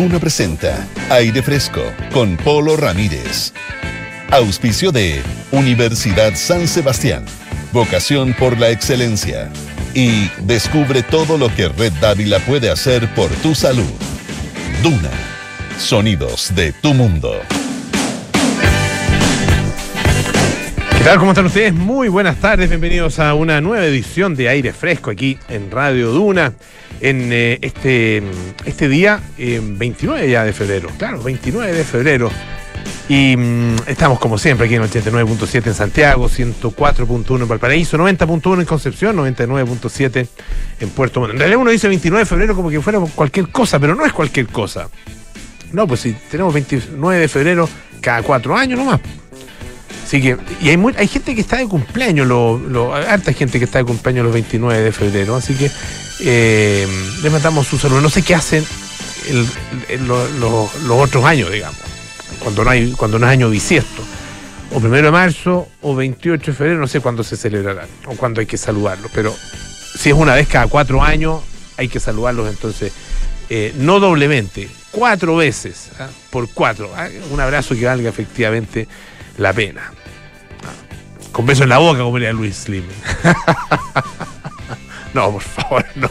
Duna presenta Aire Fresco con Polo Ramírez. Auspicio de Universidad San Sebastián. Vocación por la excelencia. Y descubre todo lo que Red Dávila puede hacer por tu salud. Duna. Sonidos de tu mundo. ¿Qué tal? ¿Cómo están ustedes? Muy buenas tardes, bienvenidos a una nueva edición de Aire Fresco aquí en Radio Duna en eh, este, este día, 29 ya de febrero, claro, 29 de febrero. Y mm, estamos como siempre aquí en 89.7 en Santiago, 104.1 en Valparaíso, 90.1 en Concepción, 99.7 en Puerto Montt. En realidad uno dice 29 de febrero como que fuera cualquier cosa, pero no es cualquier cosa. No, pues si tenemos 29 de febrero cada cuatro años nomás. Así que, y hay, gente que está de cumpleaños, lo, harta gente que está de cumpleaños los 29 de febrero, así que eh, les mandamos su saludo. No sé qué hacen los otros años, digamos, cuando no, hay, cuando no es año bisiesto. O primero de marzo o 28 de febrero, no sé cuándo se celebrarán o cuándo hay que saludarlos, pero si es una vez cada cuatro años, hay que saludarlos entonces, eh, no doblemente, cuatro veces, ¿ah? por cuatro. ¿ah? Un abrazo que valga efectivamente la pena. Con beso en la boca, como diría Luis Slim. no, por favor, no.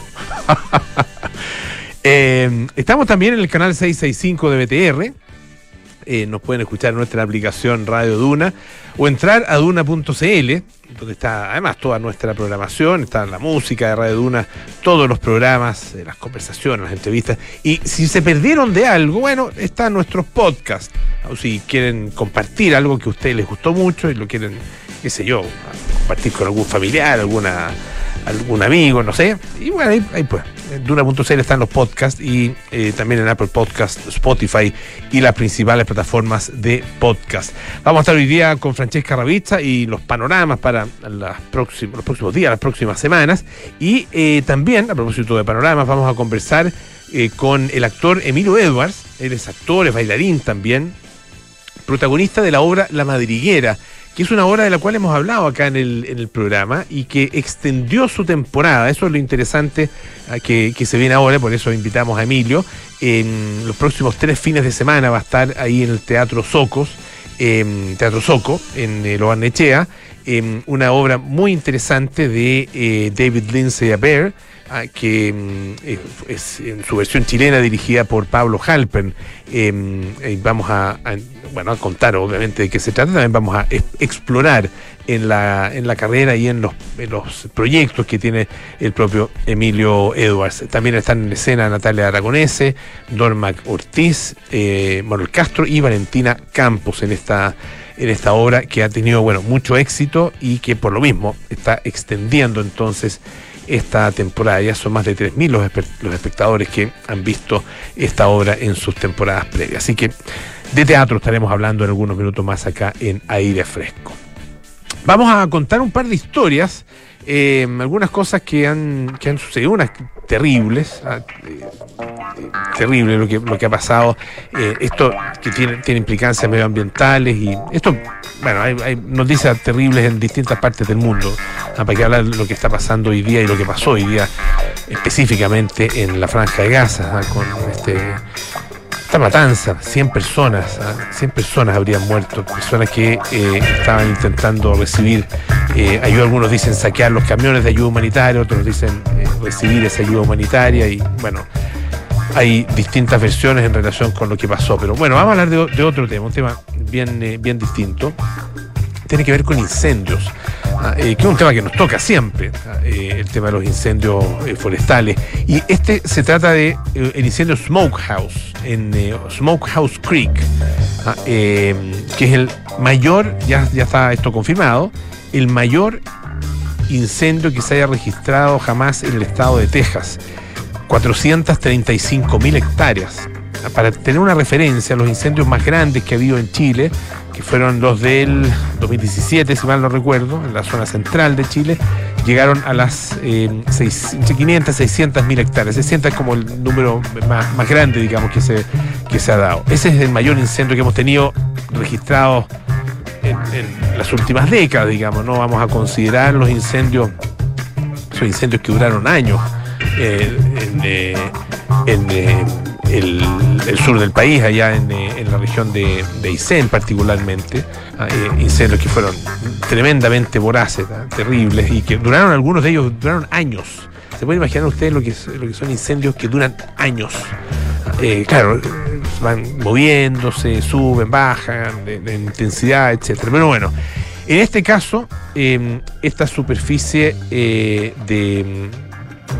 eh, estamos también en el canal 665 de BTR. Eh, nos pueden escuchar en nuestra aplicación Radio Duna o entrar a duna.cl, donde está además toda nuestra programación, está la música de Radio Duna, todos los programas, eh, las conversaciones, las entrevistas. Y si se perdieron de algo, bueno, están nuestros podcasts. O si quieren compartir algo que a ustedes les gustó mucho y lo quieren, qué sé yo, compartir con algún familiar, alguna algún amigo, no sé. Y bueno, ahí, ahí pues, en Duna.cl están los podcasts y eh, también en Apple Podcast, Spotify y las principales plataformas de podcast. Vamos a estar hoy día con Francesca Ravizza y los panoramas para las próximos, los próximos días, las próximas semanas. Y eh, también, a propósito de panoramas, vamos a conversar eh, con el actor Emilio Edwards. Él es actor, es bailarín también, protagonista de la obra La Madriguera que es una obra de la cual hemos hablado acá en el, programa y que extendió su temporada. Eso es lo interesante ah, que, que, se viene ahora, por eso invitamos a Emilio. En los próximos tres fines de semana va a estar ahí en el Teatro Socos, eh, Teatro Soco, en eh, Lobarnechea, eh, una obra muy interesante de eh, David Lindsay Abair que mm, es en su versión chilena dirigida por Pablo Halpern. vamos a, a, bueno, a contar obviamente de qué se trata, también vamos a explorar en la, en la carrera y en los, en los proyectos que tiene el propio Emilio Edwards. También están en escena Natalia Aragonese, Norma Ortiz, eh, Manuel Castro y Valentina Campos en esta en esta obra que ha tenido bueno mucho éxito y que por lo mismo está extendiendo entonces esta temporada. Ya son más de 3.000 los, los espectadores que han visto esta obra en sus temporadas previas. Así que de teatro estaremos hablando en algunos minutos más acá en Aire Fresco. Vamos a contar un par de historias, eh, algunas cosas que han, que han sucedido, unas terribles, eh, eh, terrible lo que, lo que ha pasado, eh, esto que tiene, tiene implicancias medioambientales y esto, bueno, hay, hay, noticias terribles en distintas partes del mundo, ¿ah? Para que hablar lo que está pasando hoy día y lo que pasó hoy día específicamente en la franja de Gaza, ¿ah? con este esta matanza, 100 personas. 100 personas habrían muerto, personas que eh, estaban intentando recibir eh, ayuda, algunos dicen saquear los camiones de ayuda humanitaria, otros dicen eh, recibir esa ayuda humanitaria y bueno, hay distintas versiones en relación con lo que pasó, pero bueno, vamos a hablar de, de otro tema, un tema bien, eh, bien distinto, tiene que ver con incendios. Eh, que es un tema que nos toca siempre, eh, el tema de los incendios eh, forestales. Y este se trata de el incendio Smokehouse, en Smokehouse Creek, que es el mayor, ya, está esto confirmado, el mayor incendio que se haya registrado jamás en el estado de Texas. 435 mil hectáreas. Para tener una referencia, los incendios más grandes que ha habido en Chile que fueron los del 2017, si mal no recuerdo, en la zona central de Chile, llegaron a las eh, seis, entre 500 y 600 mil hectáreas. 600 es como el número más, grande, digamos, que se, que se ha dado. Ese es el mayor incendio que hemos tenido registrado en, las últimas décadas, digamos. No vamos a considerar los incendios, esos incendios que duraron años eh, en, eh, en el sur del país, allá en, eh, la región de, de Isen particularmente, ah, incendios que fueron tremendamente voraces, ah, terribles, y que duraron, algunos de ellos duraron años. ¿Se pueden imaginar ustedes lo que, lo que son incendios que duran años? claro, van moviéndose, suben, bajan, de, intensidad, etcétera. Pero bueno, en este caso, em, esta superficie de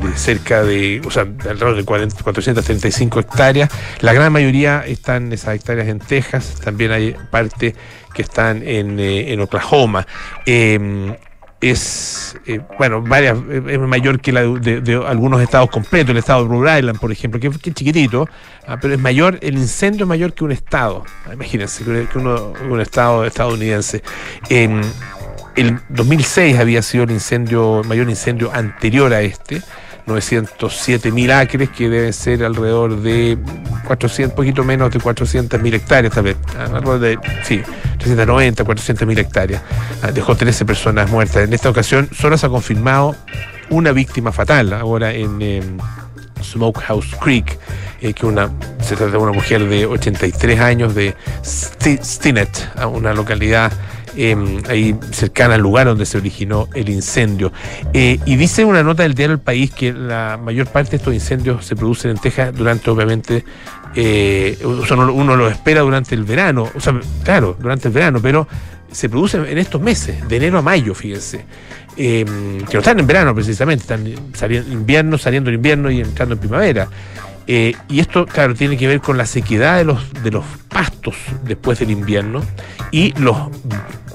de cerca de, o sea, alrededor de 435 hectáreas. La gran mayoría están esas hectáreas en Texas, también hay parte que están en, eh, Oklahoma. Em, es, eh, bueno, varias, es mayor que la de, algunos estados completos, el estado de Rhode Island, por ejemplo, que, es chiquitito, ah, pero es mayor, el incendio es mayor que un estado, imagínense, que uno, un estado estadounidense. El 2006 había sido el incendio, mayor incendio anterior a este, 907 mil acres, que deben ser alrededor de 400, poquito menos de 400 mil hectáreas, tal vez, ah, alrededor de, sí, 390, 400 mil hectáreas. Ah, dejó 13 personas muertas. En esta ocasión solo se ha confirmado una víctima fatal, ahora en Smokehouse Creek, eh, que una, se trata de una mujer de 83 años de Stinnett, una localidad Em, ahí cercana al lugar donde se originó el incendio. Eh, y dice una nota del diario El País que la mayor parte de estos incendios se producen en Texas durante, obviamente, eh, uno, lo espera durante el verano, o sea, claro, durante el verano, pero se producen en estos meses, de enero a mayo, fíjense. Em, que no están en verano precisamente, están saliendo invierno, saliendo en invierno y entrando en primavera. Eh, y esto, claro, tiene que ver con la sequedad de los, de los pastos después del invierno y los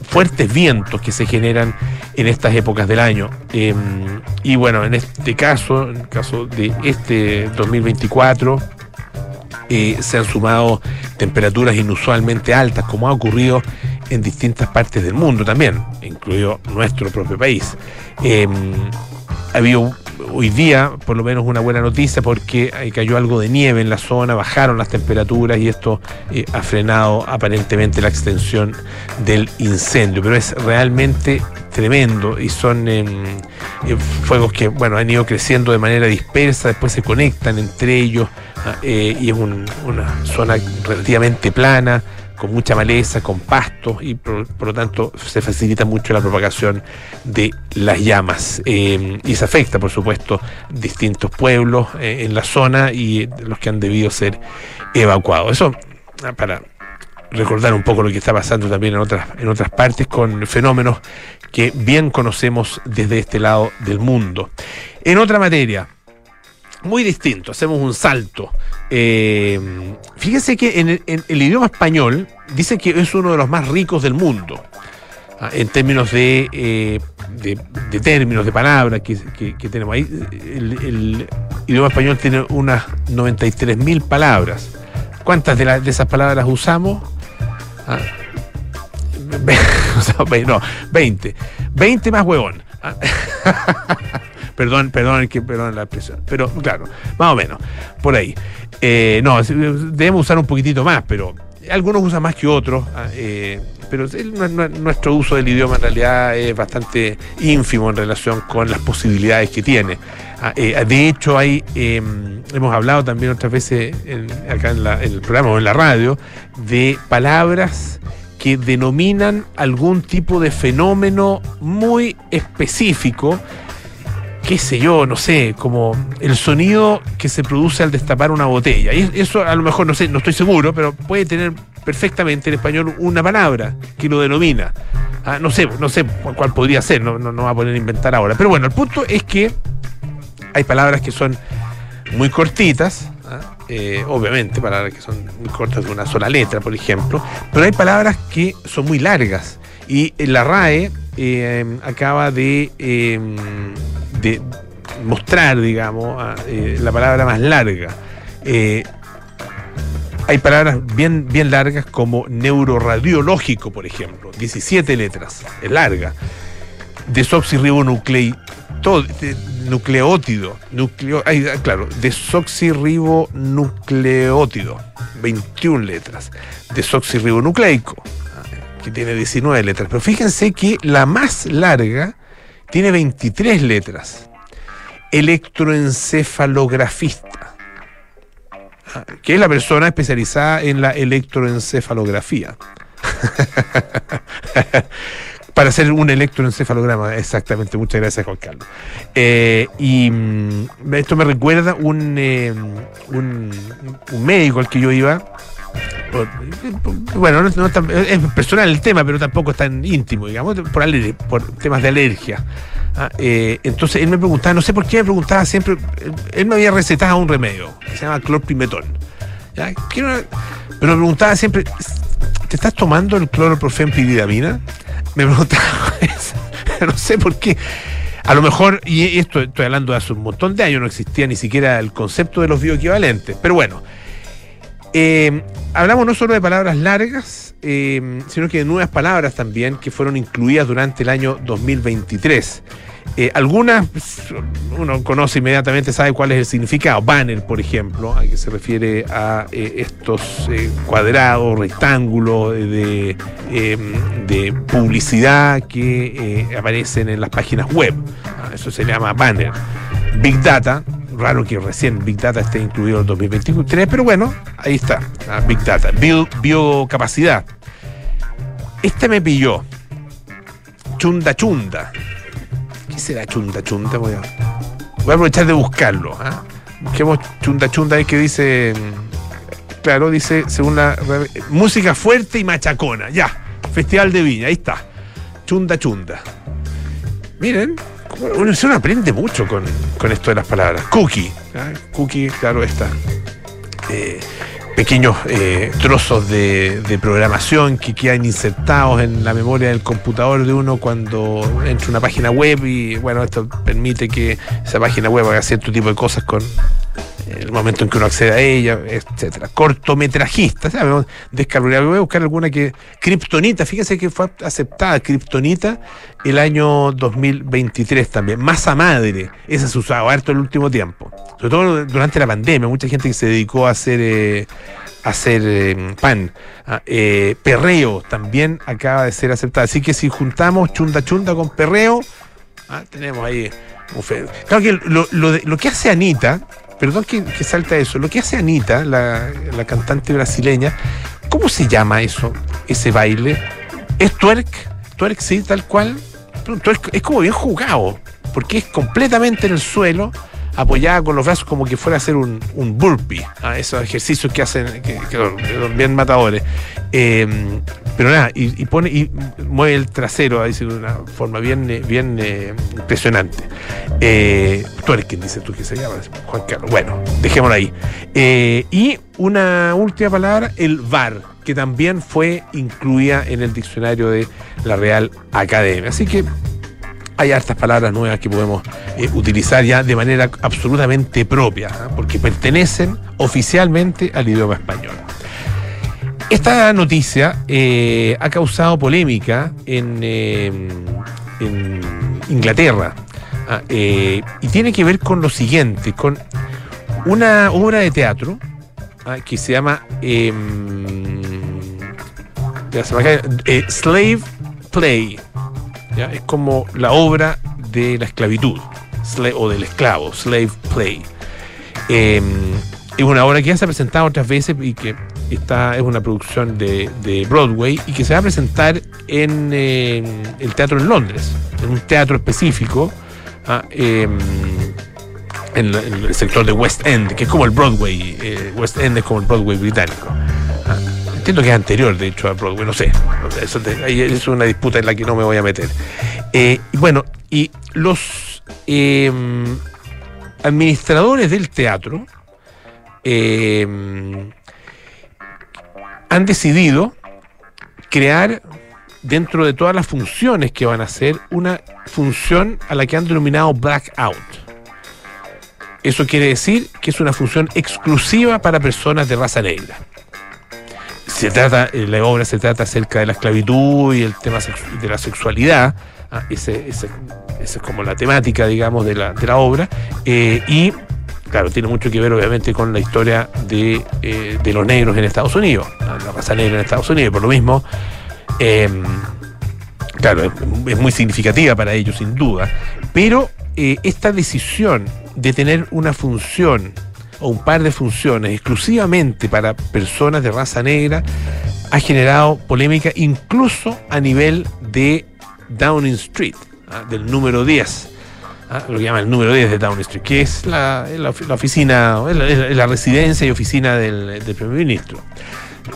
fuertes vientos que se generan en estas épocas del año. Em, y bueno, en este caso, en el caso de este 2024, eh, se han sumado temperaturas inusualmente altas, como ha ocurrido en distintas partes del mundo también, incluido nuestro propio país. Eh, ha habido hoy día, por lo menos, una buena noticia porque cayó algo de nieve en la zona, bajaron las temperaturas y esto eh, ha frenado aparentemente la extensión del incendio. Pero es realmente tremendo y son em, eh, fuegos que bueno han ido creciendo de manera dispersa, después se conectan entre ellos ah, eh, y es una zona relativamente plana con mucha maleza, con pasto y por, lo tanto se facilita mucho la propagación de las llamas. Eh, y se afecta, por supuesto, distintos pueblos eh, en la zona y los que han debido ser evacuados. Eso ah, para recordar un poco lo que está pasando también en otras, en otras partes con fenómenos que bien conocemos desde este lado del mundo. En otra materia, muy distinto, hacemos un salto. Eh, fíjese que en el, idioma español dice que es uno de los más ricos del mundo, ah, en términos eh, de, términos, de palabras que, tenemos ahí. El, idioma español tiene unas 93 mil palabras. ¿Cuántas de, de, esas palabras usamos? Ah, no, 20. 20 más huevón. Perdón, perdón, perdón la expresión. Pero claro, más o menos, por ahí. Eh, no, debemos usar un poquitito más, pero algunos usan más que otros. Ah, eh, pero nuestro uso del idioma en realidad es bastante ínfimo en relación con las posibilidades que tiene. Ah, eh, de hecho, hay, em, hemos hablado también otras veces acá en, en, el programa o en la radio de palabras que denominan algún tipo de fenómeno muy específico qué sé yo, no sé, como el sonido que se produce al destapar una botella. Y eso a lo mejor, no sé, no estoy seguro, pero puede tener perfectamente en español una palabra que lo denomina. Ah, no sé, no sé cuál podría ser, no, no, va a poner a inventar ahora. Pero bueno, el punto es que hay palabras que son muy cortitas, ¿ah? eh, obviamente, palabras que son muy cortas de una sola letra, por ejemplo, pero hay palabras que son muy largas. Y la RAE eh, acaba de em, mostrar, digamos, eh, la palabra más larga. Eh, hay palabras bien, bien largas como neuroradiológico, por ejemplo, 17 letras, es larga. Desoxirribonucleótido, nucleo, ay, claro, desoxirribonucleótido, 21 letras. Desoxirribonucleico, que tiene 19 letras. Pero fíjense que la más larga tiene 23 letras. Electroencefalografista. ah, que es la persona especializada en la electroencefalografía. para hacer un electroencefalograma, exactamente. Muchas gracias, Juan Carlos. Eh, y mm, esto me recuerda un, eh, un, un, médico al que yo iba. Bueno, no, es personal el tema, pero tampoco es tan íntimo, digamos, por, por temas de alergia. Ah, eh, entonces él me preguntaba, no sé por qué me preguntaba siempre, él me había recetado un remedio que se llama clorprimetón. Pero me preguntaba siempre, ¿te estás tomando el cloroprofenpididamina? Me preguntaba no sé por qué. A lo mejor, y esto estoy hablando de hace un montón de años, no existía ni siquiera el concepto de los bioequivalentes. Pero bueno, eh, hablamos no solo de palabras largas, eh, sino que de nuevas palabras también que fueron incluidas durante el año 2023. Eh, algunas uno conoce inmediatamente, sabe cuál es el significado. Banner, por ejemplo, a que se refiere a eh, estos cuadrados, rectángulos de, de publicidad que aparecen en las páginas web. Ah, eso se llama banner. Big Data, raro que recién Big Data esté incluido en 2023, pero bueno, ahí está, Big Data. biocapacidad. Este me pilló. Chunda chunda. ¿Qué será chunda chunda? Voy a, aprovechar de buscarlo. ¿ah? Busquemos chunda chunda ahí que dice. Claro, dice, según la. Música fuerte y machacona. Ya. Festival de Viña, ahí está. Chunda chunda. Miren, uno, aprende mucho con, esto de las palabras. Cookie. ¿ah? Cookie, claro, está. Eh, pequeños eh, trozos de, programación que quedan insertados en la memoria del computador de uno cuando entra una página web y bueno, esto permite que esa página web haga cierto tipo de cosas con el momento en que uno accede a ella, etcétera. Cortometrajista, ¿sabes? Voy a buscar alguna que. Kryptonita, fíjense que fue aceptada Kryptonita el año 2023 también. Masa madre, esa se usaba harto el último tiempo. Sobre todo durante la pandemia, mucha gente que se dedicó a hacer. Eh, hacer eh, pan. Ah, eh, perreo también acaba de ser aceptada. Así que si juntamos chunda chunda con perreo, ah, tenemos ahí un Claro que lo, lo que hace Anita, perdón que, salta eso, lo que hace Anita, la, cantante brasileña, ¿cómo se llama eso, ese baile? ¿Es twerk? ¿Twerk sí, tal cual? es como bien jugado, porque es completamente en el suelo, apoyada con los brazos como que fuera a hacer un, un burpee, ¿ah? esos ejercicios que hacen, que, bien matadores. Em, pero nada, y, pone y mueve el trasero de una forma bien, eh, bien eh, impresionante. Eh, tú eres quien dice tú que se llama, Juan Carlos. Bueno, dejémoslo ahí. Eh, y una última palabra, el VAR, que también fue incluida en el diccionario de la Real Academia. Así que hay hartas palabras nuevas que podemos eh, utilizar ya de manera absolutamente propia, ¿ah? porque pertenecen oficialmente al idioma español. Esta noticia eh, ha causado polémica en, eh, Inglaterra ¿ah? y tiene que ver con lo siguiente, con una obra de teatro ¿ah? que se llama em, Slave Play es como la obra de la esclavitud o del esclavo, slave play. Em, es una obra que ya se ha presentado otras veces y que está, es una producción de, Broadway y que se va a presentar en el teatro en Londres, en un teatro específico, ah, em, en, el sector de West End, que es como el Broadway, eh, West End es como el Broadway británico. Ah, entiendo que es anterior, de hecho, a Broadway, no sé. Eso es una disputa en la que no me voy a meter. Eh, bueno, y los em, administradores del teatro em, han decidido crear dentro de todas las funciones que van a hacer una función a la que han denominado blackout. Eso quiere decir que es una función exclusiva para personas de raza negra se trata, eh, la obra se trata acerca de la esclavitud y el tema de la sexualidad, ah, esa es como la temática, digamos, de la, de la obra, eh, y claro, tiene mucho que ver obviamente con la historia de, eh, de los negros en Estados Unidos, la raza negra en Estados Unidos, por lo mismo, em, claro, es, muy significativa para ellos sin duda, pero esta decisión de tener una función o un par de funciones exclusivamente para personas de raza negra ha generado polémica incluso a nivel de Downing Street, ¿ah? del número 10. ¿ah? lo que llama el número 10 de Downing Street, que es la, oficina, la, residencia y oficina del, primer ministro.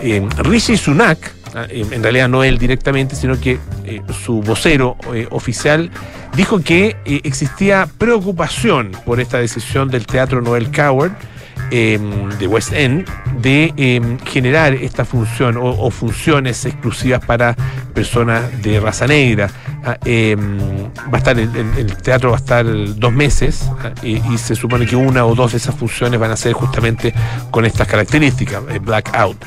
Eh, Rishi Sunak. En realidad no él directamente, sino que eh, su vocero eh, oficial dijo que existía preocupación por esta decisión del Teatro Noel Coward Em, de West End de em, generar esta función o, funciones exclusivas para personas de raza negra. Ah, em, va a estar el, teatro va a estar dos meses ah, y, se supone que una o dos de esas funciones van a ser justamente con estas características, eh, blackout.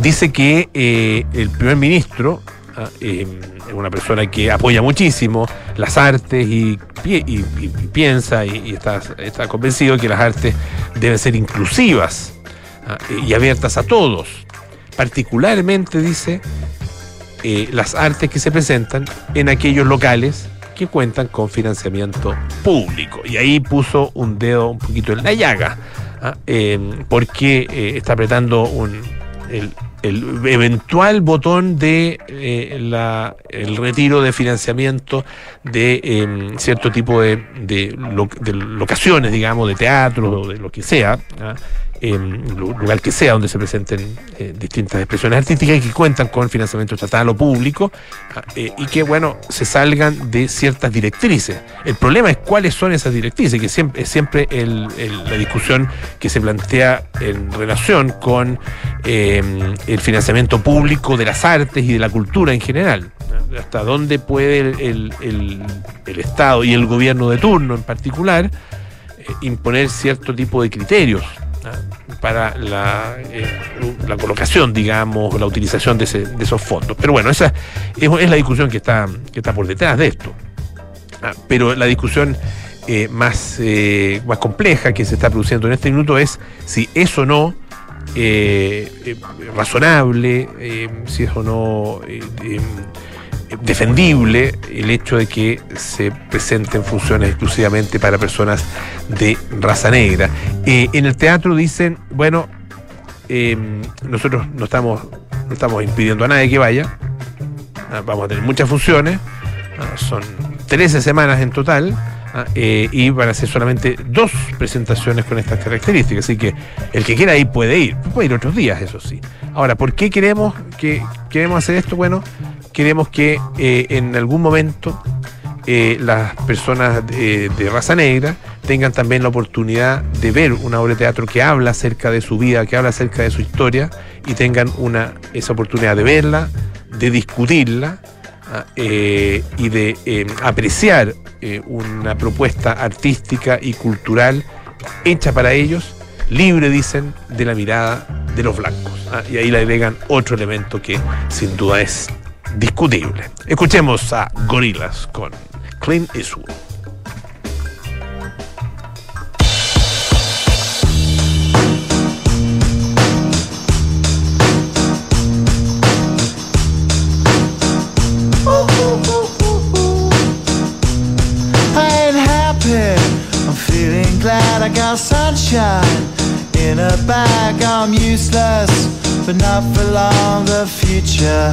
Dice que eh, el primer ministro ah, es una persona que apoya muchísimo las artes y, piensa y, está, convencido que las artes deben ser inclusivas ¿ah? y abiertas a todos. Particularmente, dice, eh, las artes que se presentan en aquellos locales que cuentan con financiamiento público. Y ahí puso un dedo un poquito en la llaga, ¿ah? eh, porque eh, está apretando un, el, el eventual botón de eh, la, el retiro de financiamiento de em, cierto tipo de, de, locaciones, digamos, de teatro de lo que sea, ¿ah? En lugar que sea donde se presenten eh, distintas expresiones artísticas y que cuentan con financiamiento estatal o público ah, eh, y que, bueno, se salgan de ciertas directrices. El problema es cuáles son esas directrices, que siempre, es siempre la discusión que se plantea en relación con em, el financiamiento público de las artes y de la cultura en general. Hasta dónde puede el, el Estado y el gobierno de turno en particular eh, imponer cierto tipo de criterios para la, eh, la, colocación, digamos, la utilización de, esos fondos. Pero bueno, esa es, la discusión que está, que está por detrás de esto. Ah, pero la discusión eh, más, eh, más compleja que se está produciendo en este minuto es si es o no razonable, si es o no defendible el hecho de que se presenten funciones exclusivamente para personas de raza negra. Eh, en el teatro dicen, bueno, em, nosotros no estamos, no estamos impidiendo a nadie que vaya, ah, vamos a tener muchas funciones, ah, son 13 semanas en total. Ah, eh, y van a ser solamente dos presentaciones con estas características. Así que el que quiera ir puede ir. Puede ir otros días, eso sí. Ahora, ¿por qué queremos, que, queremos hacer esto? Bueno, queremos que eh, en algún momento eh, las personas de, raza negra tengan también la oportunidad de ver una obra de teatro que habla acerca de su vida, que habla acerca de su historia y tengan esa oportunidad de verla, de discutirla ah, eh, y de apreciar una propuesta artística y cultural hecha para ellos, libre, dicen, de la mirada de los blancos. Ah, y ahí le agregan otro elemento que sin duda es discutible. Escuchemos a Gorillaz con Clint Eastwood. glad I got sunshine in a bag. I'm useless, but not for long. The future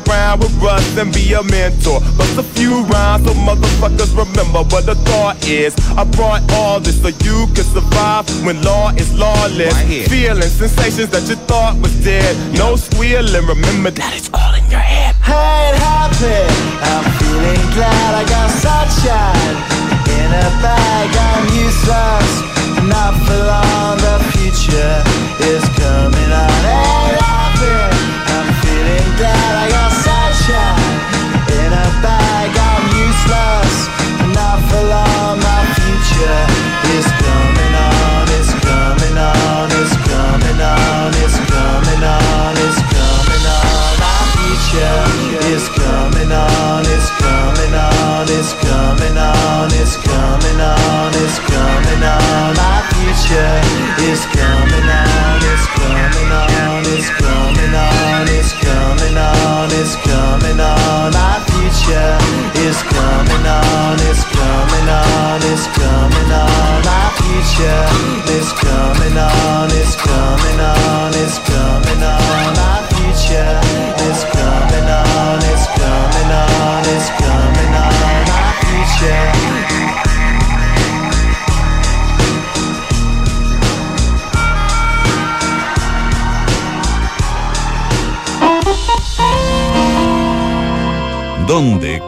with Russ and be a mentor. Bust a few rhymes so motherfuckers remember what the thought is. I brought all this so you can survive when law is lawless. Feeling sensations that you thought was dead. No squealing, remember that it's all in your head. ain't happy. I'm feeling glad I got sunshine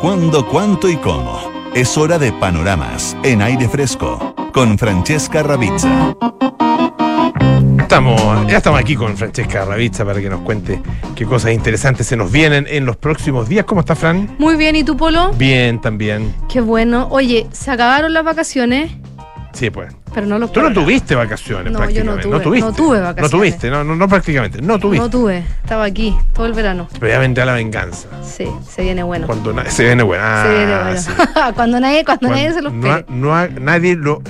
cuándo, cuánto y cómo? Es hora de panoramas en aire fresco con Francesca Ravizza. Estamos, ya estamos aquí con Francesca Ravizza para que nos cuente qué cosas interesantes se nos vienen en los próximos días. ¿Cómo está, Fran? Muy bien, ¿y tú, Polo? Bien, también. Qué bueno. Oye, se acabaron las vacaciones, Sí, pues. Pero no los Tú no tuviste vacaciones No, yo no prácticamente. tuve, tuviste. no tuve vacaciones. No tuviste, no, no, no prácticamente. No tuviste. No tuve, estaba aquí todo el verano. Ya vendrá la venganza. Sí, se viene bueno. Cuando se viene buena. se viene Ah, bueno. sí. cuando nadie, cuando, Cuando nadie se los no, pegue. no ha- nadie lo,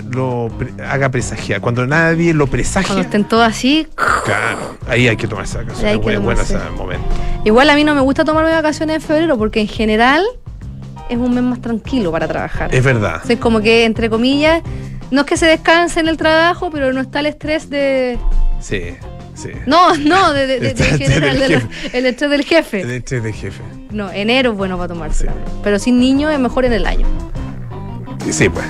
haga presagiar. Cuando nadie lo presagia, Cuando estén todos así. claro, ahí hay que tomarse vacaciones. Hay que Es bueno tomarse. ese momento. Igual a mí no me gusta tomarme vacaciones en febrero porque en general es un mes más tranquilo para trabajar. Es verdad. Entonces, como que, entre comillas, no es que se descanse en el trabajo, pero no está el estrés de. Sí, sí. No, no, de, de- de- de Está el general, del jefe. el estrés del jefe. El estrés de jefe. No, enero es bueno para tomarse. Sí. Pero sin niños es mejor en el año. Sí, pues.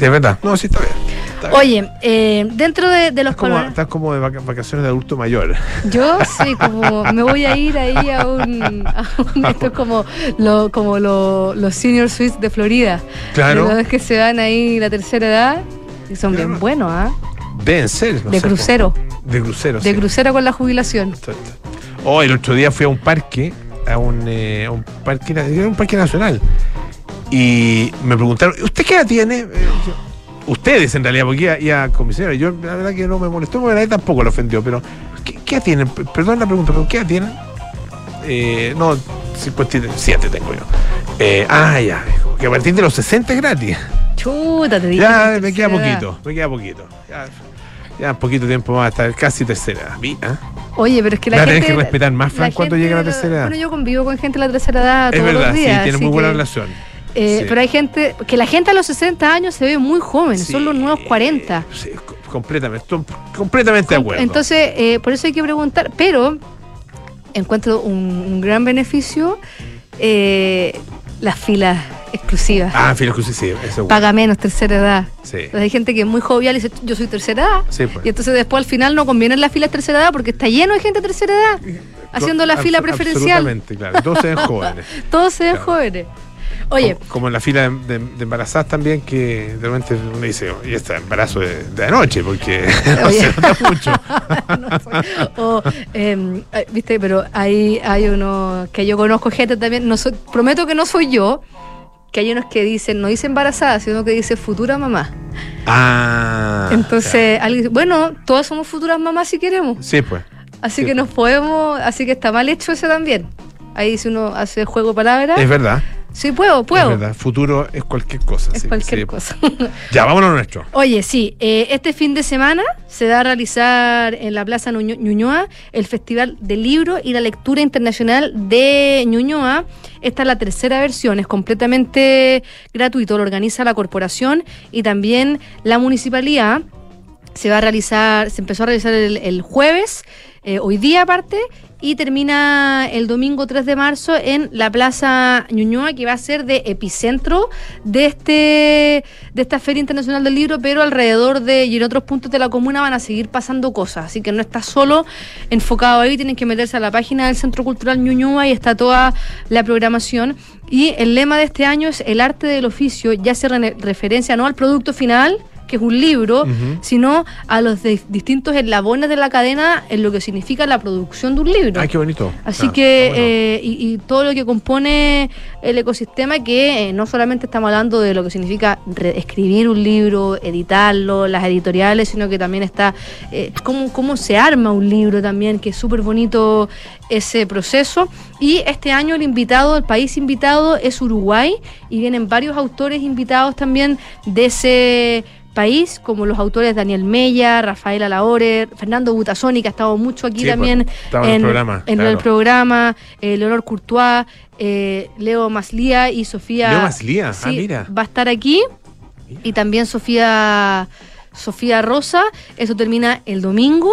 Sí, es verdad. No, sí está bien. Está bien. Oye, eh, dentro de, de los Estás como, estás como de vaca- vacaciones de adulto mayor. Yo sí, como me voy a ir ahí a un. a un- esto es como, lo, como lo- los senior suites de Florida. Claro. De los que se van ahí la tercera edad y son Claro. bien buenos, ¿ah? Deben ser. no De sé, crucero. De crucero, De sí. crucero con la jubilación. Oh, el otro día fui a un parque, a un, eh, a un parque, na- era un parque nacional. Y me preguntaron, ¿usted qué edad tiene? Eh, yo- ustedes en realidad, porque iba, iba con mi señora. Yo la verdad que no me molestó, porque la verdad tampoco lo ofendió, pero ¿qué, qué edad tienen? Perdón la pregunta, pero ¿qué edad tienen? Eh, no, 57 tengo yo. Eh, ah, ya, dijo, que a partir de los 60 es gratis. Chuta, te dije. Ya, me queda poquito, me queda poquito. Ya, ya poquito tiempo más, hasta casi tercera edad. ¿ah? Oye, pero es que la La gente. tenés que respetar más, Fran, la cuando llega la tercera edad. Bueno, yo convivo con gente de la tercera edad Es todos verdad, los días. sí, tiene muy buena que, relación. Eh, Sí. Pero hay gente. Que la gente a los 60 años se ve muy joven, Sí, son los nuevos 40. Sí, co- completamente, completamente de acuerdo. Entonces, eh, por eso hay que preguntar, pero encuentro un, un gran beneficio eh, las filas exclusivas. ah, filo que sí, eso Paga menos, tercera edad. Sí. Entonces, hay gente que es muy jovial y dice, yo soy tercera edad. Sí, pues. Y entonces después al final no conviene en las filas tercera edad porque está lleno de gente de tercera edad haciendo la Abs- fila preferencial. Absolutamente, claro. Todos se ven jóvenes. Todos se ven Claro. jóvenes. Oye. Como, como en la fila de, de- de embarazadas también, que de repente uno dice, y este embarazo de, de anoche, porque no se nota mucho. No o, eh, viste, pero hay, hay uno que yo conozco gente también, no soy- prometo que no soy yo, que hay unos que dicen, no dice embarazada, sino que dice futura mamá. Ah. Entonces, alguien dice, bueno, todas somos futuras mamás si queremos. Sí, pues. Así Sí. que nos podemos, así que está mal hecho eso también. Ahí si uno hace juego de palabras. Es verdad. Sí, puedo, Es puedo. verdad. Futuro es cualquier cosa. Es sí, cualquier sí. cosa. Ya, vámonos a nuestro. Oye, sí, eh, este fin de semana se va a realizar en la Plaza Ñuño- Ñuñoa el Festival del Libro y la Lectura Internacional de Ñuñoa. Esta es la tercera versión, es completamente gratuito, lo organiza la corporación y también la municipalidad. Se va a realizar, se empezó a realizar el, el jueves, eh, hoy día aparte, y termina el domingo 3 de marzo en la Plaza Ñuñoa, que va a ser de epicentro de este de esta Feria Internacional del Libro, pero alrededor de y en otros puntos de la comuna van a seguir pasando cosas, así que no está solo enfocado ahí, tienen que meterse a la página del Centro Cultural Ñuñoa y está toda la programación. Y el lema de este año es el arte del oficio, ya se re- referencia no al producto final, que es un libro, sino a los de- distintos eslabones de la cadena en lo que significa la producción de un libro. Ay, qué bonito. Así Ah, que, bueno. eh, y, y todo lo que compone el ecosistema, que eh, no solamente estamos hablando de lo que significa escribir un libro, editarlo, las editoriales, sino que también está eh, cómo, cómo se arma un libro también, que es súper bonito ese proceso. Y este año el invitado, el país invitado es Uruguay, y vienen varios autores invitados también de ese país, como los autores Daniel Mella, Rafael Alaore, Fernando Butazoni, que ha estado mucho aquí Sí, pues, también en el programa, en claro. el programa, eh, Leonor Courtois, eh, Leo Maslía y Sofía. Leo Maslía, ah, sí, mira. Va a estar aquí. Y también Sofía Sofía Rosa. Eso termina el domingo.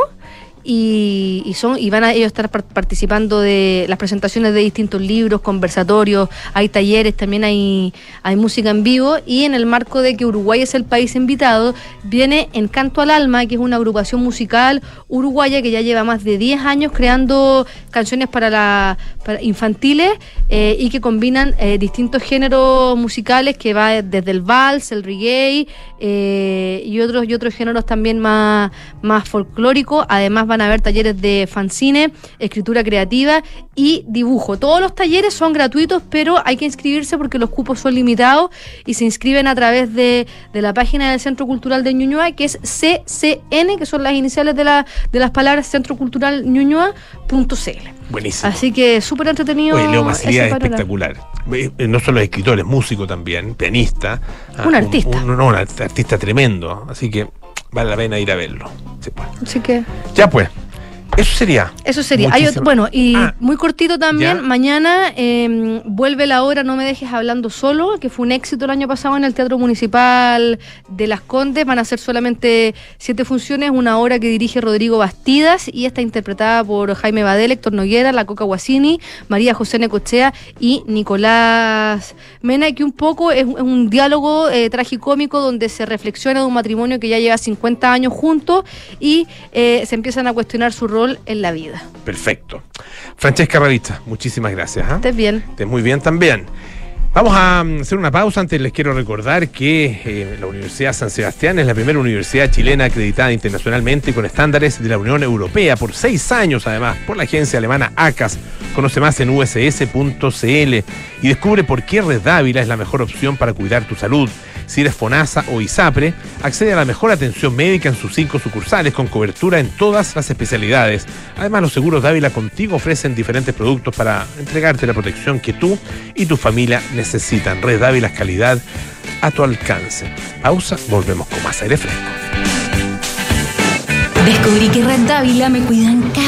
Y, son y van a ellos estar par- participando de las presentaciones de distintos libros, conversatorios, hay talleres, también hay, hay música en vivo y en el marco de que Uruguay es el país invitado, viene Encanto al Alma, que es una agrupación musical uruguaya que ya lleva más de 10 años creando canciones para, la, infantiles eh, y que combinan eh, distintos géneros musicales que va desde el vals, el reggae eh, y otros y otros géneros también más, más folclóricos. Además van a haber talleres de fanzine, escritura creativa y dibujo. Todos los talleres son gratuitos, pero hay que inscribirse porque los cupos son limitados y se inscriben a través de, de la página del Centro Cultural de Ñuñoa, que es CCN, que son las iniciales de, la, de las palabras Centro Cultural Ñuñoa.cl. Buenísimo. Así que súper entretenido. Oye, Leo es espectacular. Eh, eh, No solo es escritor, es músico también, pianista. Ah, Un artista. Un, no, un art- artista tremendo. Así que vale la pena ir a verlo. Sí, pues. Así que Ya pues, eso sería. eso sería. Hay otro- Muchísimo- bueno, y Ah, muy cortito también, ya. mañana eh, vuelve la obra No me dejes hablando solo, que fue un éxito el año pasado en el Teatro Municipal de Las Condes. Van a ser solamente siete funciones, una obra que dirige Rodrigo Bastidas y está interpretada por Jaime Badel, Héctor Noguera, La Coca Guasini, María José Necochea y Nicolás Mena, que un poco es, un- es un diálogo eh, tragicómico donde se reflexiona de un matrimonio que ya lleva 50 años juntos y eh, se empiezan a cuestionar su rol en la vida. Perfecto. Francesca Ravista, muchísimas gracias. ¿ah? Estés bien. Estés muy bien también. Vamos a mm, hacer una pausa. Antes les quiero recordar que eh, la Universidad San Sebastián es la primera universidad chilena acreditada internacionalmente con estándares de la Unión Europea por seis años, además, por la agencia alemana ACAS. Conoce más en uss.cl y descubre por qué Red Dávila es la mejor opción para cuidar tu salud. Si eres FONASA o ISAPRE, accede a la mejor atención médica en sus cinco sucursales con cobertura en todas las especialidades. Además, los seguros Dávila contigo ofrecen diferentes productos para entregarte la protección que tú y tu familia necesitan. Red Dávila es calidad a tu alcance. Pausa, volvemos con más aire fresco. Descubrí que Red Dávila me cuida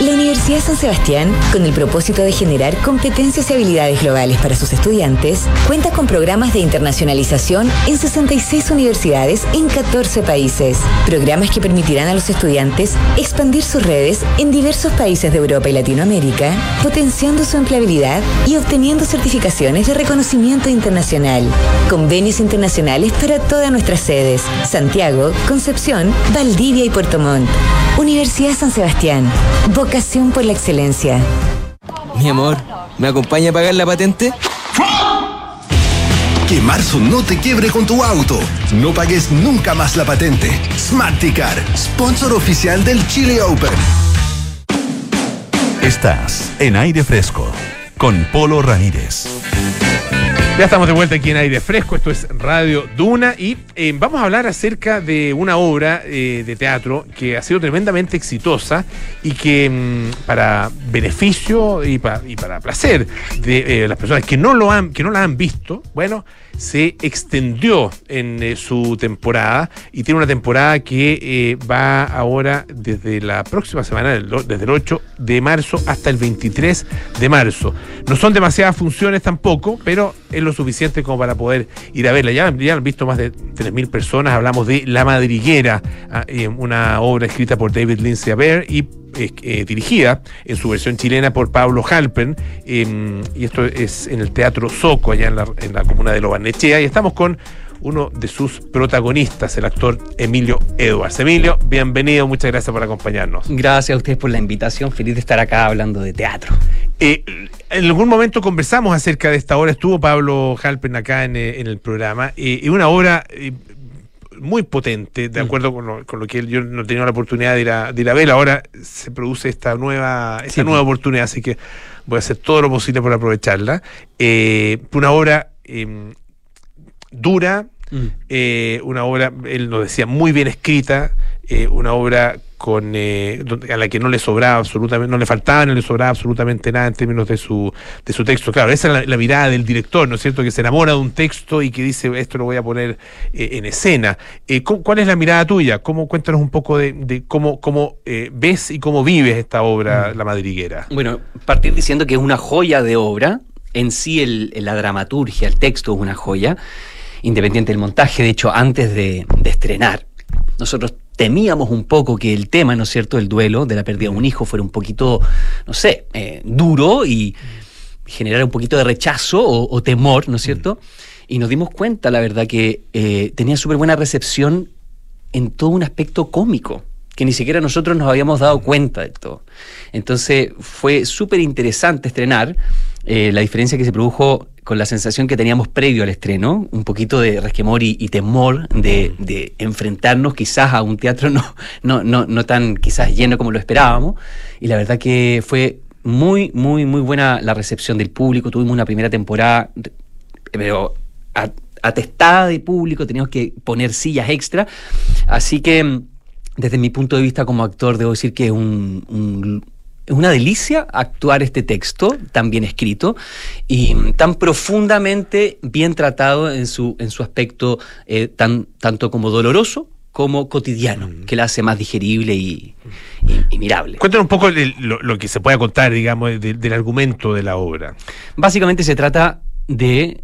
La Universidad San Sebastián, con el propósito de generar competencias y habilidades globales para sus estudiantes, cuenta con programas de internacionalización en 66 universidades en 14 países. Programas que permitirán a los estudiantes expandir sus redes en diversos países de Europa y Latinoamérica, potenciando su empleabilidad y obteniendo certificaciones de reconocimiento internacional. Convenios internacionales para todas nuestras sedes: Santiago, Concepción, Valdivia y Puerto Montt. Universidad San Sebastián. Vocación por la excelencia. Mi amor, ¿me acompaña a pagar la patente? Que marzo no te quiebre con tu auto. No pagues nunca más la patente. Smarticar, sponsor oficial del Chile Open. Estás en aire fresco con Polo Ramírez. Ya estamos de vuelta aquí en Aire Fresco, esto es Radio Duna y eh, vamos a hablar acerca de una obra eh, de teatro que ha sido tremendamente exitosa y que mm, para beneficio y, pa- y para placer de eh, las personas que no, lo han, que no la han visto, bueno, se extendió en eh, su temporada y tiene una temporada que eh, va ahora desde la próxima semana, desde el 8 de marzo hasta el 23 de marzo. No son demasiadas funciones tampoco, pero es lo suficiente como para poder ir a verla. Ya, ya han visto más de 3.000 personas. Hablamos de La Madriguera, ah, eh, una obra escrita por David Lindsay Abair y eh, dirigida en su versión chilena por Pablo Halpen. eh, y esto es en el Teatro Soco, allá en la, en la comuna de Lobarnechea. Y estamos con uno de sus protagonistas, el actor Emilio Edwards. Emilio, bienvenido, muchas gracias por acompañarnos. Gracias a ustedes por la invitación. Feliz de estar acá hablando de teatro. Eh, en algún momento conversamos acerca de esta obra, estuvo Pablo Halpen acá en, eh, en el programa, eh, y una obra eh, muy potente, de acuerdo con lo, con lo que él, yo no he tenido la oportunidad de ir a, de ir a ver, ahora se produce esta nueva, esta Sí. nueva oportunidad, así que voy a hacer todo lo posible por aprovecharla. Eh, una obra eh, dura, eh, una obra, él nos decía, muy bien escrita, una obra con eh, a la que no le sobraba absolutamente, no le faltaba, no le sobraba absolutamente nada en términos de su, de su texto. Claro, esa es la, la mirada del director, ¿no es cierto? Que se enamora de un texto y que dice, esto lo voy a poner eh, en escena. Eh, ¿cu- ¿Cuál es la mirada tuya? ¿Cómo, cuéntanos un poco de, de cómo, cómo eh, ves y cómo vives esta obra, La Madriguera? Bueno, partir diciendo que es una joya de obra. En sí, el- la dramaturgia, el texto es una joya, independiente del montaje. De hecho, antes de, de estrenar, nosotros temíamos un poco que el tema, ¿no es cierto?, del duelo, de la pérdida de un hijo, fuera un poquito, no sé, eh, duro y generara un poquito de rechazo o, o temor, ¿no es cierto? Y nos dimos cuenta, la verdad, que eh, tenía súper buena recepción en todo un aspecto cómico, que ni siquiera nosotros nos habíamos dado cuenta de todo. Entonces fue súper interesante estrenar. Eh, la diferencia que se produjo con la sensación que teníamos previo al estreno, un poquito de resquemor y, y temor de, de enfrentarnos quizás a un teatro no, no, no, no tan quizás lleno como lo esperábamos. Y la verdad que fue muy, muy, muy buena la recepción del público. Tuvimos una primera temporada, pero atestada de público, teníamos que poner sillas extra. Así que, mm, desde mi punto de vista como actor, debo decir que es un- un- es una delicia actuar este texto tan bien escrito y mm, tan profundamente bien tratado en su, en su aspecto eh, tan, tanto como doloroso como cotidiano, que la hace más digerible y, y- y mirable. Cuéntanos un poco el- lo, lo que se pueda contar, digamos, de- del argumento de la obra. Básicamente se trata de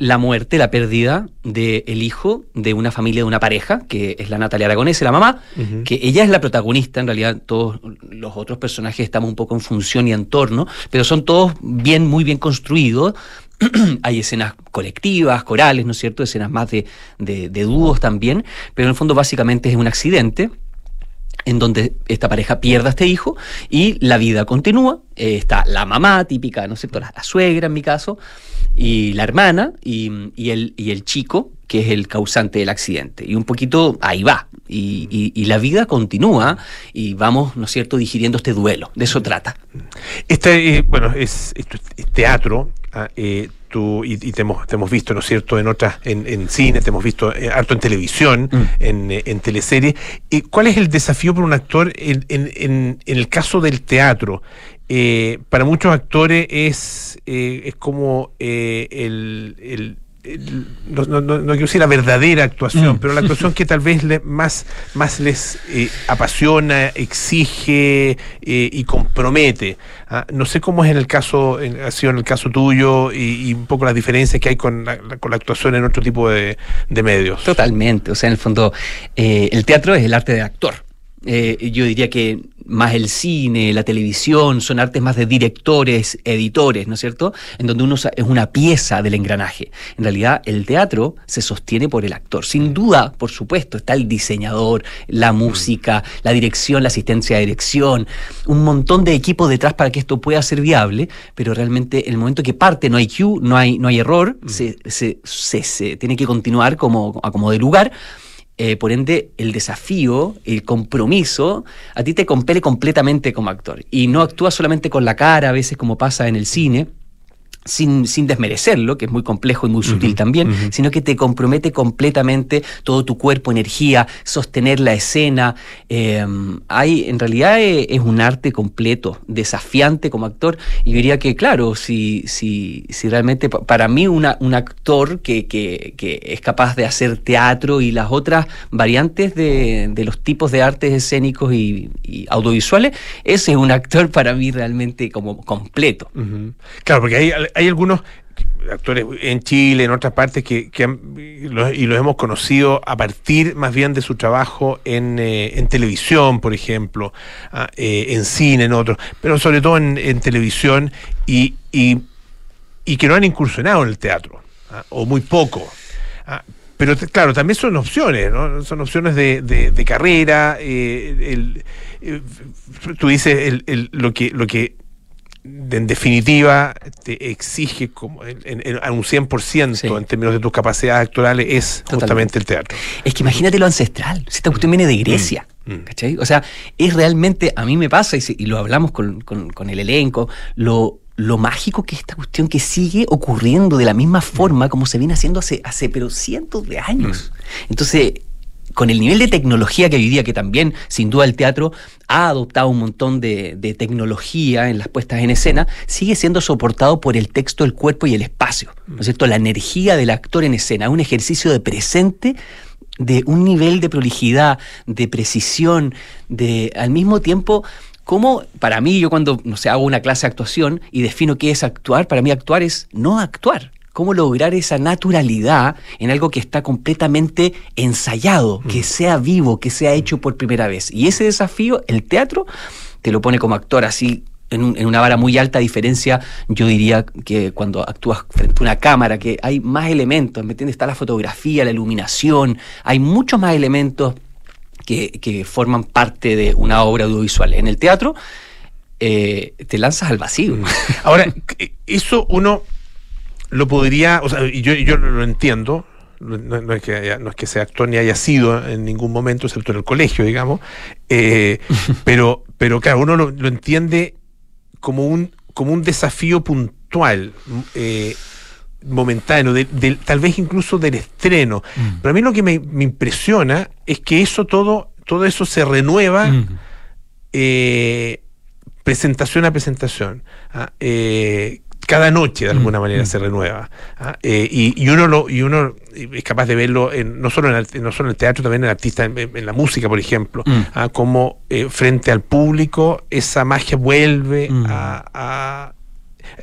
la muerte, la pérdida del hijo de una familia, de una pareja, que es la Natalia Aragonés, la mamá, que ella es la protagonista, en realidad todos los otros personajes estamos un poco en función y entorno, pero son todos bien, muy bien construidos. Hay escenas colectivas, corales, ¿no es cierto? Escenas más de, de, de dúos también, pero en el fondo básicamente es un accidente en donde esta pareja pierde a este hijo y la vida continúa. Eh, está la mamá típica, ¿no es cierto? La, la suegra en mi caso, y la hermana y, y el, y el chico, que es el causante del accidente. Y un poquito ahí va. Y, y- y la vida continúa y vamos, ¿no es cierto?, digiriendo este duelo. De eso trata. Este, eh, bueno, es, teatro. ah, eh, tú, y, y te, hemos, te hemos visto, ¿no es cierto?, en otras, en, en cine, te hemos visto eh, harto en televisión, en, eh, en teleseries. ¿Cuál es el desafío para un actor en, en- en- en el caso del teatro? Eh, para muchos actores es, eh, es como eh, el, el- el- no, no- no- no quiero decir la verdadera actuación, Mm. pero la actuación que tal vez le- más, más les eh, apasiona, exige eh, y compromete. Ah, no sé cómo es en el caso, en- ha sido en el caso tuyo y, y un poco las diferencias que hay con la, con la actuación en otro tipo de, de medios. Totalmente, o sea, en el fondo, eh, el teatro es el arte de actor. Eh, yo diría que más el cine, la televisión, son artes más de directores, editores, ¿no es cierto? En donde uno es una pieza del engranaje. En realidad, el teatro se sostiene por el actor. Sin duda, por supuesto, está el diseñador, la música, la dirección, la asistencia de dirección, un montón de equipo detrás para que esto pueda ser viable, pero realmente en el momento que parte no hay cue, no hay, no hay error, se, se, se- se tiene que continuar como, a como de lugar. Eh, por ende, el desafío, el compromiso, a ti te compele completamente como actor. Y no actúas solamente con la cara, a veces como pasa en el cine, sin, sin desmerecerlo, que es muy complejo y muy sutil también, sino que te compromete completamente todo tu cuerpo, energía, sostener la escena. Eh, hay, en realidad eh, es un arte completo, desafiante como actor. Y yo diría que, claro, si, si, si realmente pa- para mí una, un actor que, que, que es capaz de hacer teatro y las otras variantes de, de los tipos de artes escénicos y, y audiovisuales, ese es un actor para mí realmente como completo. Claro, porque hay, hay algunos actores en Chile, en otras partes, que, han- y los, hemos conocido a partir más bien de su trabajo en, eh, televisión, por ejemplo, ah, eh, en cine, en otros, pero sobre todo en, televisión y, que no han incursionado en el teatro, ah, o muy poco. Ah, pero claro, también son opciones, ¿no? Son opciones de, carrera. eh, tú dices lo que lo que en definitiva te exige como en, en- en- a un 100% en términos de tus capacidades actorales es justamente el teatro. Es que imagínate lo ancestral. Si esta cuestión viene de Grecia. ¿cachai? O sea, es realmente, a mí me pasa, y, si- y lo hablamos con, con- con el elenco, lo, lo mágico que es esta cuestión que sigue ocurriendo de la misma forma como se viene haciendo hace, hace pero cientos de años. Entonces, con el nivel de tecnología que hoy día, que también, sin duda, el teatro ha adoptado un montón de, de tecnología en las puestas en escena, sigue siendo soportado por el texto, el cuerpo y el espacio. ¿No es cierto? La energía del actor en escena, un ejercicio de presente de un nivel de prolijidad, de precisión, de al mismo tiempo, como para mí, yo cuando, no sé, hago una clase de actuación y defino qué es actuar, para mí actuar es no actuar. Cómo lograr esa naturalidad en algo que está completamente ensayado, que sea vivo, que sea hecho por primera vez. Y ese desafío, el teatro, te lo pone como actor así en, un- en una vara muy alta, a diferencia, yo diría que cuando actúas frente a una cámara, que hay más elementos, ¿me entiendes? Está la fotografía, la iluminación, hay muchos más elementos que, que forman parte de una obra audiovisual. En el teatro, eh, te lanzas al vacío. Ahora, c- eso uno lo podría, o sea, y yo, yo lo entiendo, no, es que haya- no es que sea actor ni haya sido en ningún momento, excepto en el colegio, digamos, eh, pero, pero claro, uno lo, lo entiende como un, como un desafío puntual, eh, momentáneo, de- tal vez incluso del estreno. Pero a mí lo que me, me impresiona es que eso todo, todo eso se renueva eh, presentación a presentación. ah, eh, cada noche de alguna manera se renueva. ah, eh, y, y uno lo, y uno es capaz de verlo en, no solo en el, no solo en el teatro, también en el artista, en, en la música, por ejemplo, Mm. ah, como eh, frente al público esa magia vuelve a, a-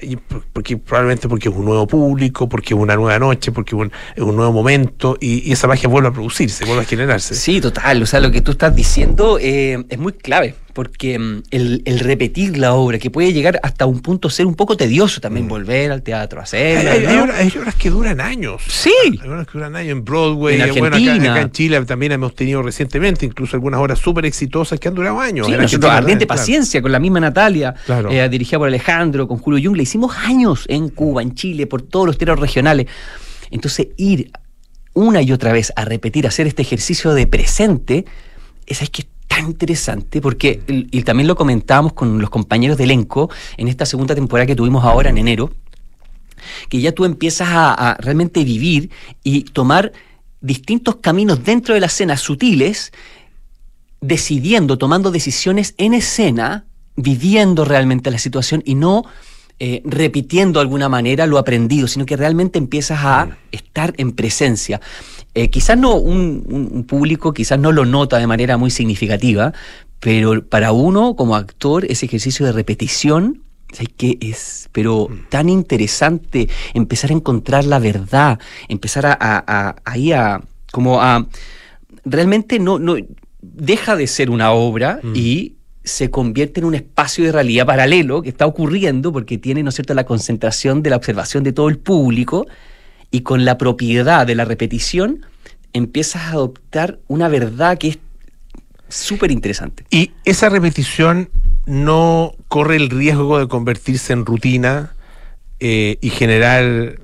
y porque probablemente porque es un nuevo público, porque es una nueva noche, porque es un, es un nuevo momento y, y esa magia vuelve a producirse, vuelve a generarse. Sí, total. O sea, lo que tú estás diciendo eh, es muy clave, porque mm, el, el repetir la obra, que puede llegar hasta un punto ser un poco tedioso también, volver al teatro, hacerla. hay- hay ¿no? obras, hay obras que duran años. Sí. Hay obras que duran años en Broadway. En eh, bueno, acá- Argentina. acá, en Chile también hemos tenido recientemente incluso algunas obras súper exitosas que han durado años. Sí, nosotros, Argentina, Ardiente claro. Paciencia, con la misma Natalia, Claro. eh, dirigida por Alejandro, con Julio Jung, le hicimos años en Cuba, en Chile, por todos los teatros regionales. Entonces, ir una y otra vez a repetir, a hacer este ejercicio de presente, es, es que tan interesante, porque, y también lo comentábamos con los compañeros de elenco en esta segunda temporada que tuvimos ahora en enero, que ya tú empiezas a, a realmente vivir y tomar distintos caminos dentro de la escena sutiles, decidiendo, tomando decisiones en escena, viviendo realmente la situación y no eh, repitiendo de alguna manera lo aprendido, sino que realmente empiezas a estar en presencia. Eh, quizás no un, un- un público, quizás no lo nota de manera muy significativa, pero para uno como actor ese ejercicio de repetición, ¿sabes qué es? Pero Mm. tan interesante empezar a encontrar la verdad, empezar a, a- a- ahí a como a realmente no, no deja de ser una obra Mm. y se convierte en un espacio de realidad paralelo que está ocurriendo porque tiene, ¿no es cierto?, la concentración de la observación de todo el público y con la propiedad de la repetición empiezas a adoptar una verdad que es súper interesante. Y esa repetición no corre el riesgo de convertirse en rutina eh, y generar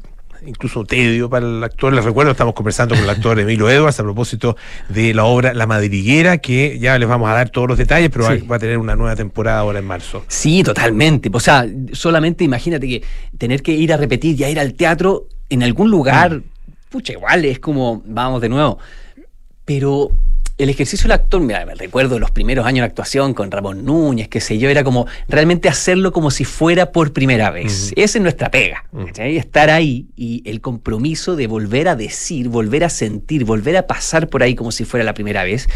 incluso tedio para el actor. Les recuerdo, estamos conversando con el actor Emilio Edwards a propósito de la obra La Madriguera, que ya les vamos a dar todos los detalles, pero va- Sí. va, a tener una nueva temporada ahora en marzo. Sí, totalmente. O sea, solamente imagínate que tener que ir a repetir, ya ir al teatro en algún lugar, pucha, igual es como, vamos de nuevo. Pero el ejercicio del actor, mira, me recuerdo los primeros años de actuación con Ramón Núñez, qué sé yo, era como realmente hacerlo como si fuera por primera vez. Esa es nuestra pega. Estar ahí y el compromiso de volver a decir, volver a sentir, volver a pasar por ahí como si fuera la primera vez.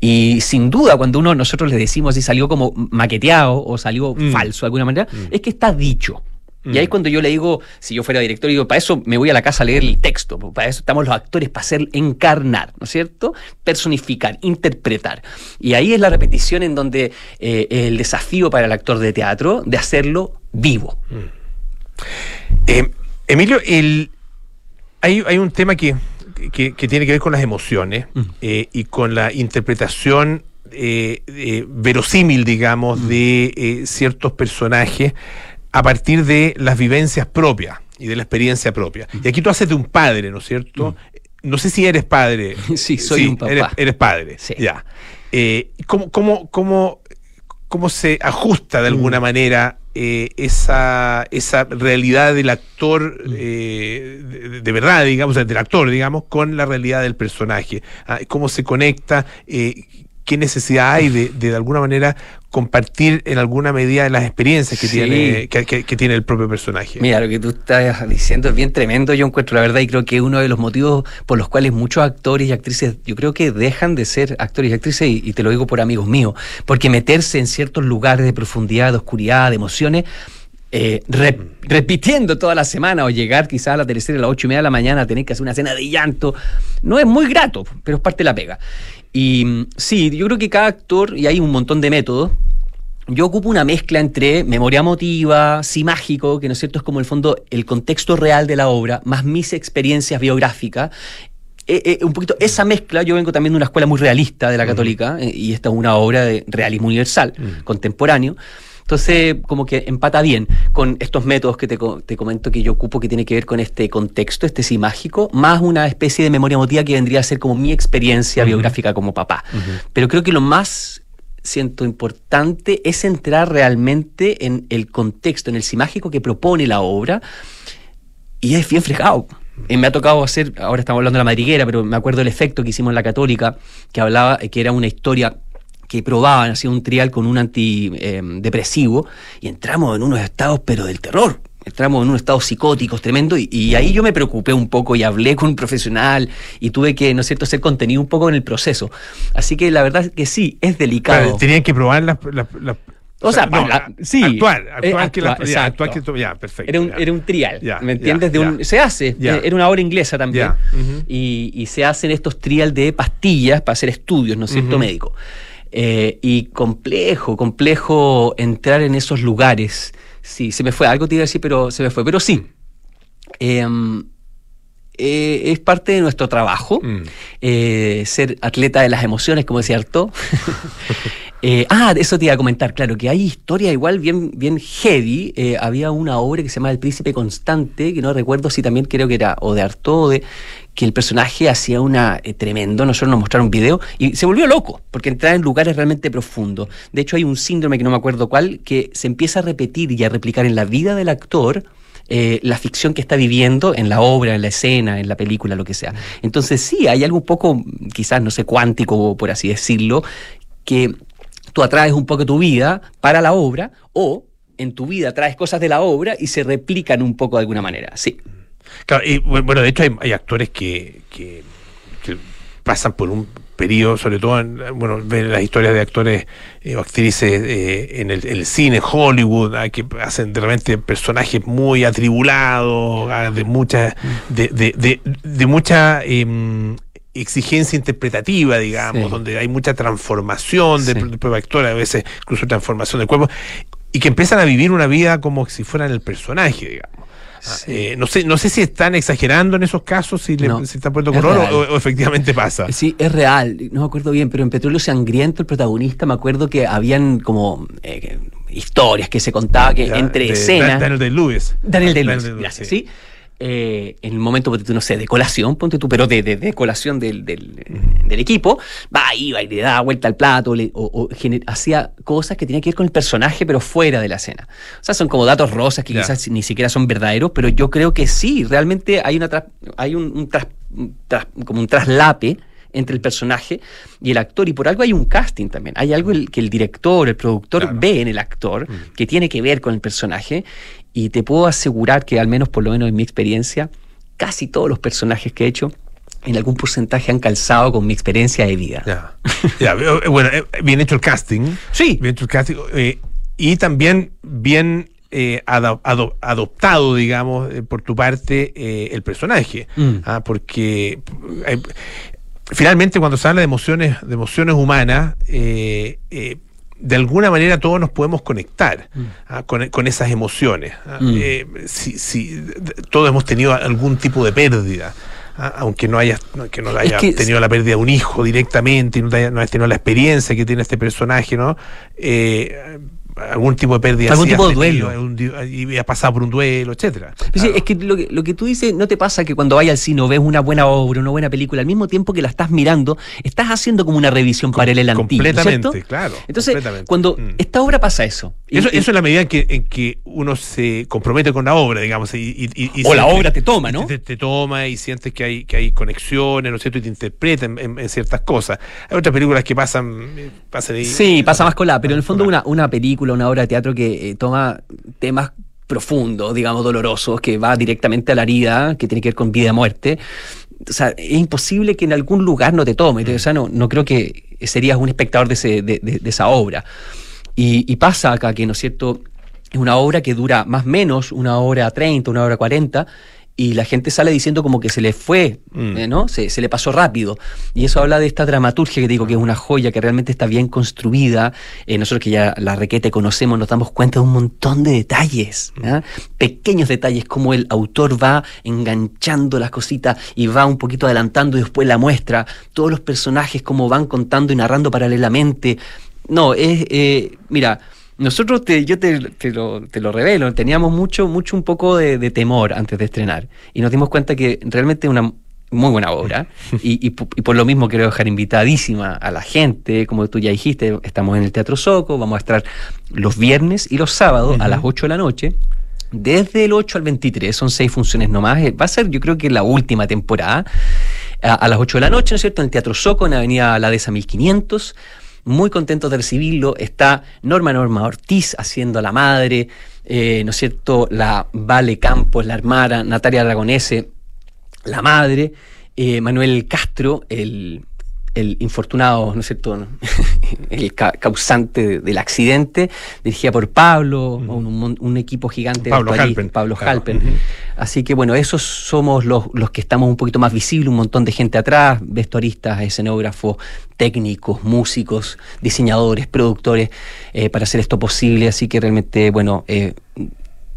Y sin duda, cuando uno nosotros le decimos si salió como maqueteado o salió Mm. falso de alguna manera, es que está dicho. Y Mm. ahí cuando yo le digo, si yo fuera director, digo, para eso me voy a la casa a leer el texto, para eso estamos los actores, para hacer encarnar, ¿no es cierto? Personificar, interpretar. Y ahí es la repetición en donde eh, el desafío para el actor de teatro de hacerlo vivo. Eh, Emilio, el, hay, hay un tema que, que- que tiene que ver con las emociones eh, y con la interpretación eh, eh, verosímil, digamos, de eh, ciertos personajes a partir de las vivencias propias y de la experiencia propia. Y aquí tú haces de un padre, ¿no es cierto? No sé si eres padre. Sí, soy un papá. Eres, eres padre. Sí. Ya. Eh, ¿cómo, cómo, cómo, cómo se ajusta de alguna manera eh, esa, esa realidad del actor eh, de, de verdad, digamos, del actor, digamos, con la realidad del personaje? Ah, ¿Cómo se conecta? ¿Qué necesidad hay de, de, de alguna manera compartir en alguna medida las experiencias que, Sí. tiene, que, que- que tiene el propio personaje? Mira, lo que tú estás diciendo es bien tremendo, yo encuentro la verdad y creo que uno de los motivos por los cuales muchos actores y actrices, yo creo que dejan de ser actores y actrices, y, y te lo digo por amigos míos, porque meterse en ciertos lugares de profundidad, de oscuridad, de emociones, eh, re- repitiendo toda la semana o llegar quizás a la tercera a las ocho y media de la mañana a tener que hacer una cena de llanto, no es muy grato, pero es parte de la pega. Y mm, sí, yo creo que cada actor, y hay un montón de métodos, yo ocupo una mezcla entre memoria emotiva, sí mágico, que no es cierto, es como el fondo el contexto real de la obra, más mis experiencias biográficas. Eh, eh, un poquito esa mezcla, yo vengo también de una escuela muy realista de la católica, eh, y esta es una obra de realismo universal, contemporáneo. Entonces, como que empata bien con estos métodos que te, co- te comento que yo ocupo, que tiene que ver con este contexto, este sí mágico, más una especie de memoria emotiva que vendría a ser como mi experiencia biográfica como papá. Pero creo que lo más siento importante es entrar realmente en el contexto, en el sí mágico que propone la obra, y es bien fregado. Me ha tocado hacer, ahora estamos hablando de la madriguera, pero me acuerdo del efecto que hicimos en la católica, que hablaba, que era una historia que probaban, hacía un trial con un antidepresivo, y entramos en unos estados, pero del terror. Entramos en unos estados psicóticos tremendo y, y ahí yo me preocupé un poco y hablé con un profesional y tuve que, ¿no es cierto?, hacer contenido un poco en el proceso. Así que la verdad es que sí, es delicado. Tenían que probar las... las- las- O sea, no, sí. Actuar, actuar Eh, que actua- ya, actuar que ya, perfecto. Era un, ya. era un trial, Ya, ¿me entiendes? de un. Se hace, eh, era una obra inglesa también. Y, y se hacen estos trial de pastillas para hacer estudios, ¿no es cierto?, Ujú. médico. Eh, y complejo, complejo entrar en esos lugares. Sí, se me fue, algo te iba a decir, pero se me fue. Pero sí, em, eh, es parte de nuestro trabajo Mm. eh, ser atleta de las emociones, como decía. Eh, ah, eso te iba a comentar, claro, que hay historias igual bien, bien heavy. Había una obra que se llama El Príncipe Constante, que no recuerdo si también creo que era o de Artaud o de que el personaje hacía una eh, tremendo, nosotros nos mostraron un video y se volvió loco, porque entraba en lugares realmente profundos. De hecho, hay un síndrome que no me acuerdo cuál, que se empieza a repetir y a replicar en la vida del actor eh, la ficción que está viviendo en la obra, en la escena, en la película, lo que sea. Entonces sí, hay algo un poco, quizás, no sé, cuántico, por así decirlo, que tú atraes un poco tu vida para la obra o en tu vida traes cosas de la obra y se replican un poco de alguna manera. Sí. Claro, y bu- bueno, de hecho hay, hay actores que, que- que pasan por un periodo, sobre todo, en, bueno, ver las historias de actores eh, o actrices eh, en, el, cine, Hollywood, ah, que hacen de repente personajes muy atribulados, ah, de mucha, de, de, de, de mucha em, exigencia interpretativa, digamos, Sí. donde hay mucha transformación del Sí. actor, a veces incluso transformación del cuerpo, y que empiezan a vivir una vida como si fueran el personaje, digamos. Eh, no sé no sé si están exagerando en esos casos, si, le, No, si están poniendo color o, o efectivamente pasa. Sí, es real, no me acuerdo bien, pero en Petróleo Sangriento, el protagonista, me acuerdo que habían como eh, historias que se contaba que Ya, entre de escenas. Daniel de Lewis. Daniel gracias, sí. Eh, en el momento, ponte tú, no sé, de colación, ponte tú, pero de, de, de colación del, del, del equipo, va, iba y le daba vuelta al plato, le- o, hacía cosas que tenían que ver con el personaje, pero fuera de la escena. O sea, son como datos rosas que quizás ni siquiera son verdaderos, pero yo creo que sí, realmente hay una hay un, un tras- un tras- como un traslape entre el personaje y el actor, y por algo hay un casting también. Hay algo el- que el director, el productor Claro. ve en el actor que tiene que ver con el personaje, y te puedo asegurar que, al menos por lo menos en mi experiencia, casi todos los personajes que he hecho, en algún porcentaje han calzado con mi experiencia de vida. Ya. Ya, eh, bueno, eh, bien hecho el casting. Sí. Bien hecho el casting. eh, y también bien eh, ado- ado- adoptado, digamos, eh, por tu parte, eh, el personaje. Mm. Ah, porque eh, finalmente cuando se habla de emociones, de emociones humanas, eh, eh, de alguna manera todos nos podemos conectar ah, con, con esas emociones. ah. Mm. Eh, si, todos hemos tenido algún tipo de pérdida. ah, Aunque no hayas, que no hayas que- tenido la pérdida de un hijo directamente y no, te haya- no hayas tenido la experiencia que tiene este personaje, ¿no? Algún tipo de pérdida. Algún sí tipo de tenido, duelo. di- y has pasado por un duelo, etcétera. Pero sí, Claro. es que lo, que lo que tú dices no te pasa que cuando vayas al cine o ves una buena obra, una buena película, al mismo tiempo que la estás mirando, estás haciendo como una revisión paralela ¿no es completamente, cierto? claro, Entonces, completamente. cuando Mm. esta obra pasa eso. Eso, y- eso es la medida en que, en que uno se compromete con la obra, digamos. Y, y- y- O la siente- obra te toma, ¿no? Te, te toma y sientes que hay, que hay conexiones, ¿no es cierto? Y te interpreta en, en- en ciertas cosas. Hay otras películas que pasan, eh, pasan ahí. Sí, pasa más colada, pero en el fondo una, una película, una obra de teatro que eh, toma temas profundos, digamos, dolorosos, que va directamente a la herida, que tiene que ver con vida y muerte. O sea, es imposible que en algún lugar no te tome. O sea, no, no creo que serías un espectador de, ese- de- de- de esa obra. Y, y pasa acá que, ¿no es cierto? Es una obra que dura más o menos una hora 30, una hora 40, y la gente sale diciendo como que se le fue, Mm. eh, ¿no? Se, se le pasó rápido. Y eso habla de esta dramaturgia que digo que es una joya que realmente está bien construida. Eh, nosotros que ya la requete conocemos, nos damos cuenta de un montón de detalles, pequeños detalles, como el autor va enganchando las cositas y va un poquito adelantando y después la muestra. Todos los personajes como van contando y narrando paralelamente. No, es, eh, mira, nosotros, te, yo te, te lo, te lo revelo, teníamos mucho, mucho un poco de, de temor antes de estrenar y nos dimos cuenta que realmente es una muy buena obra y, y po- y por lo mismo quiero dejar invitadísima a la gente, como tú ya dijiste, estamos en el Teatro Soco, vamos a estar los viernes y los sábados a las 8 de la noche. Desde el 8 al 23, son seis funciones nomás. eh, Va a ser, yo creo que la última temporada. A, a las 8 de la noche, ¿no es cierto? En el Teatro Soco, en Avenida La Dehesa 1500 muy contentos de recibirlo. Está Norma Norma Ortiz haciendo la madre, eh, ¿no es cierto? La Vale Campos, la hermana, Natalia Aragonese, la madre, eh, Manuel Castro, el, el infortunado, ¿no es cierto? el ca- causante de- del accidente, dirigida por Pablo, un, un- un equipo gigante de Pablo vestuaristas, Halpen. Pablo Claro. Halpen. Así que bueno, esos somos los, los que estamos un poquito más visibles, un montón de gente atrás, vestuaristas, escenógrafos, técnicos, músicos, diseñadores, productores, eh, para hacer esto posible. Así que realmente, bueno, eh,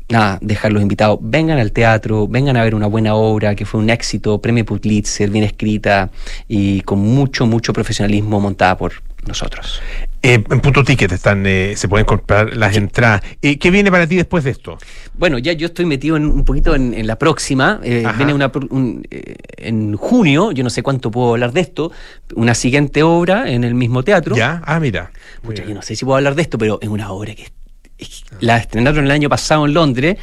nada, dejarlos invitados. Vengan al teatro, vengan a ver una buena obra que fue un éxito, premio Pulitzer, bien escrita y con mucho, mucho profesionalismo montada por nosotros. Eh, en punto ticket están, eh, se pueden comprar las entradas. Eh, ¿Qué viene para ti después de esto? Bueno, ya yo estoy metido en, un poquito en, en la próxima. eh, viene una, un, eh, en junio, yo no sé cuánto puedo hablar de esto, una siguiente obra en el mismo teatro. ¿Ya? Ah, mira. Pucha, yo no sé si puedo hablar de esto, pero es una obra que, es- la estrenaron el año pasado en Londres.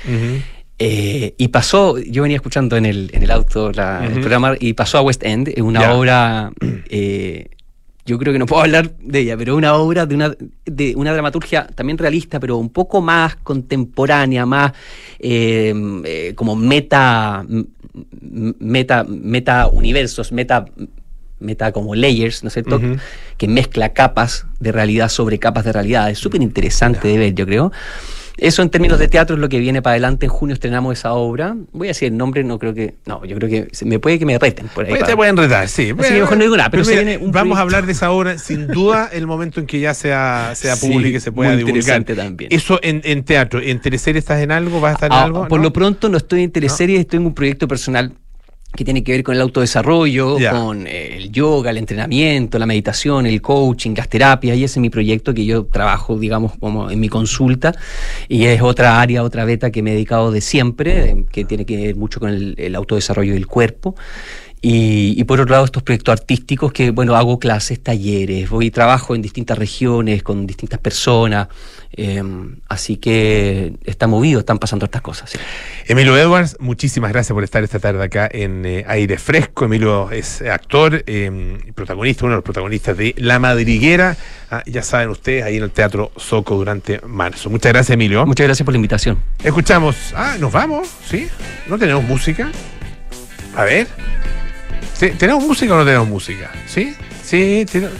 Eh, y pasó, yo venía escuchando en el, en el auto la- el programa y pasó a West End, una obra eh, yo creo que no puedo hablar de ella, pero una obra de una, de una dramaturgia también realista, pero un poco más contemporánea, más eh, eh, como meta, meta, meta universos, meta, meta como layers, ¿no es cierto? Que mezcla capas de realidad sobre capas de realidad. Es súper interesante de ver, yo creo. Eso en términos de teatro es lo que viene para adelante. En junio estrenamos esa obra. Voy a decir el nombre, no creo que. No, yo creo que se- me puede que me reten por ahí. Pues para- te pueden retar, sí. Así que mejor no digo nada, pero se mira, viene un vamos a hablar de esa obra, sin duda, el momento en que ya sea, sea Sí, pública y se pueda muy divulgar. interesante también. Eso en, en teatro, ¿en teleserie estás en algo? ¿Vas a estar en Ah, algo? Por ¿No? lo pronto no estoy en teleseries, estoy en un proyecto personal que tiene que ver con el autodesarrollo, Ya. con eh, el yoga, el entrenamiento, la meditación, el coaching, las terapias, y ese es mi proyecto que yo trabajo, digamos, como en mi consulta, y es otra área, otra beta que me he dedicado de siempre, eh, que tiene que ver mucho con el, el autodesarrollo del cuerpo. Y, y por otro lado, estos proyectos artísticos que, bueno, hago clases, talleres, voy y trabajo en distintas regiones, con distintas personas, eh, así que está movido, están pasando estas cosas. sí. Emilio Edwards, muchísimas gracias por estar esta tarde acá en eh, Aire Fresco. Emilio es actor, eh, y protagonista, uno de los protagonistas de La Madriguera. Ah, ya saben ustedes, ahí en el Teatro Soco durante marzo. Muchas gracias, Emilio. Muchas gracias por la invitación. Escuchamos. Ah, nos vamos, ¿sí? ¿No tenemos música? A ver. ¿Tenemos música o no tenemos música? ¿Sí? Sí, ten-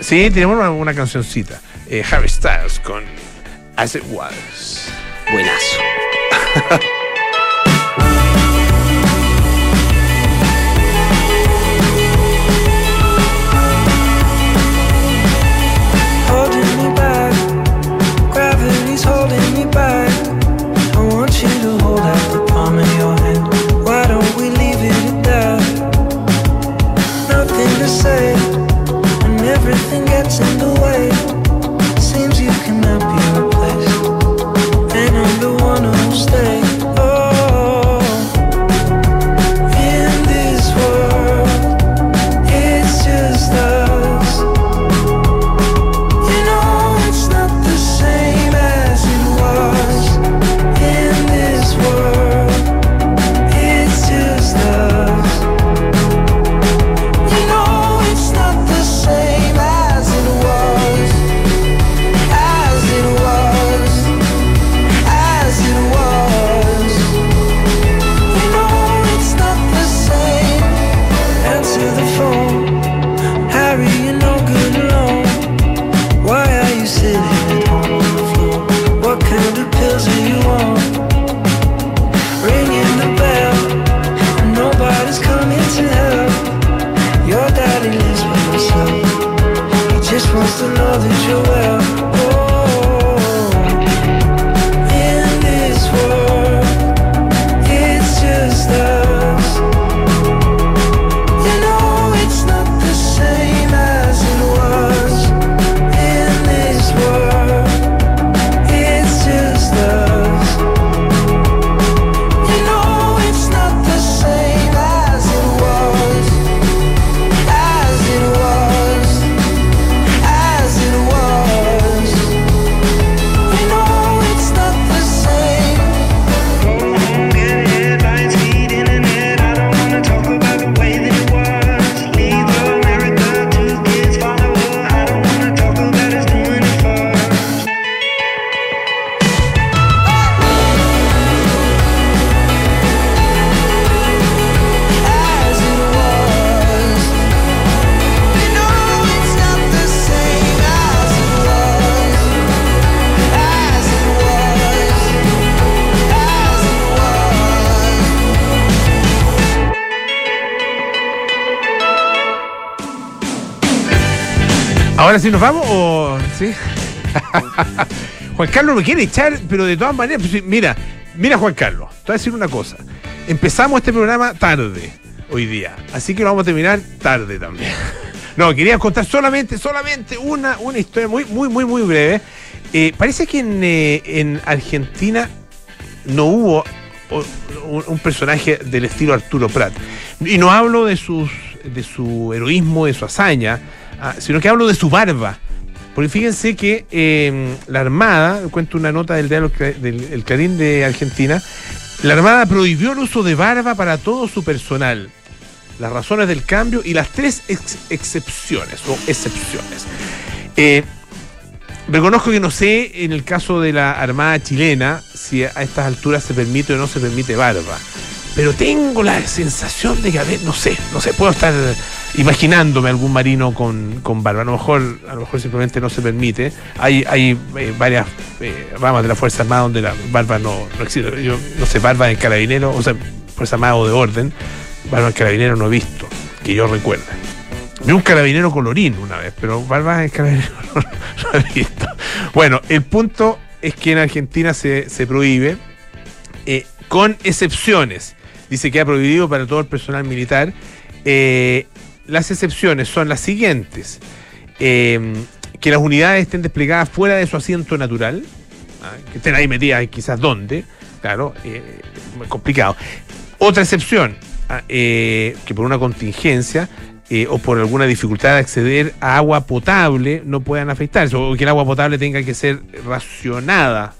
sí tenemos una, una cancioncita. Eh, Harry Styles con As It Was. Buenazo. ¿Ahora nos vamos o sí? Juan Carlos me quiere echar, pero de todas maneras, pues, mira, mira Juan Carlos, te voy a decir una cosa. Empezamos este programa tarde hoy día, así que lo vamos a terminar tarde también. No, quería contar solamente, solamente una, una historia muy, muy, muy, muy breve. Eh, parece que en, eh, en Argentina no hubo un, un personaje del estilo Arturo Prat. Y no hablo de, sus, de su heroísmo, de su hazaña, ah, sino que hablo de su barba. Porque fíjense que eh, la Armada, cuento una nota del diario del el Clarín de Argentina, la Armada prohibió el uso de barba para todo su personal. las razones del cambio y las tres ex- excepciones o excepciones. Eh, reconozco que no sé en el caso de la Armada chilena si a estas alturas se permite o no se permite barba. Pero tengo la sensación de que, a ver, no sé, no sé, puedo estar imaginándome algún marino con, con barba. A lo mejor, a lo mejor simplemente no se permite. Hay, hay eh, varias eh, ramas de la Fuerza Armada donde la barba no, no existe. Yo no sé, barba en carabinero, o sea, Fuerza Armada o de orden, barba en carabinero no he visto, que yo recuerde. Vi un carabinero colorín una vez, pero barba en carabinero no, no he visto. Bueno, el punto es que en Argentina se, se prohíbe, eh, con excepciones. Dice que ha prohibido para todo el personal militar. Eh, las excepciones son las siguientes. Eh, que las unidades estén desplegadas fuera de su asiento natural, ah, que estén ahí metidas quizás dónde, claro, eh, complicado. Otra excepción, ah, eh, que por una contingencia eh, o por alguna dificultad de acceder a agua potable no puedan afectarse, o que el agua potable tenga que ser racionada.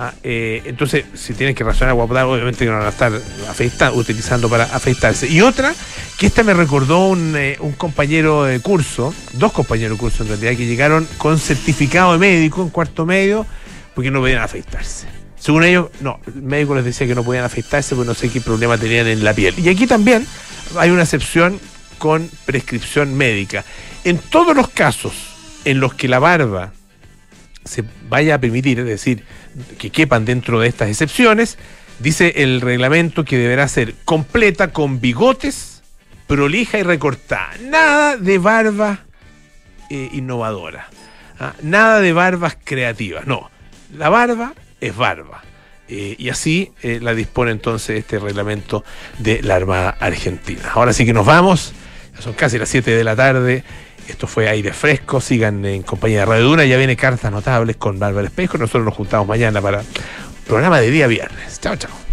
Ah, eh, entonces, si tienen que racionar agua potable, obviamente que no van a estar afecta- utilizando para afeitarse. Y otra, que esta me recordó un, eh, un compañero de curso, dos compañeros de curso en realidad, que llegaron con certificado de médico en cuarto medio porque no podían afeitarse. Según ellos, no, el médico les decía que no podían afeitarse porque no sé qué problema tenían en la piel. Y aquí también hay una excepción con prescripción médica. En todos los casos en los que la barba se vaya a permitir, es decir, que quepan dentro de estas excepciones, dice el reglamento que deberá ser completa con bigotes, prolija y recortada. Nada de barba eh, innovadora. Ah, Nada de barbas creativas. No, la barba es barba. Eh, y así eh, la dispone entonces este reglamento de la Armada Argentina. Ahora sí que nos vamos. Son casi las 7 de la tarde. Esto fue aire fresco. Sigan en compañía de Radio Duna. Ya viene cartas notables con Bárbara Espejo. Nosotros nos juntamos mañana para programa de día viernes. Chao, chao.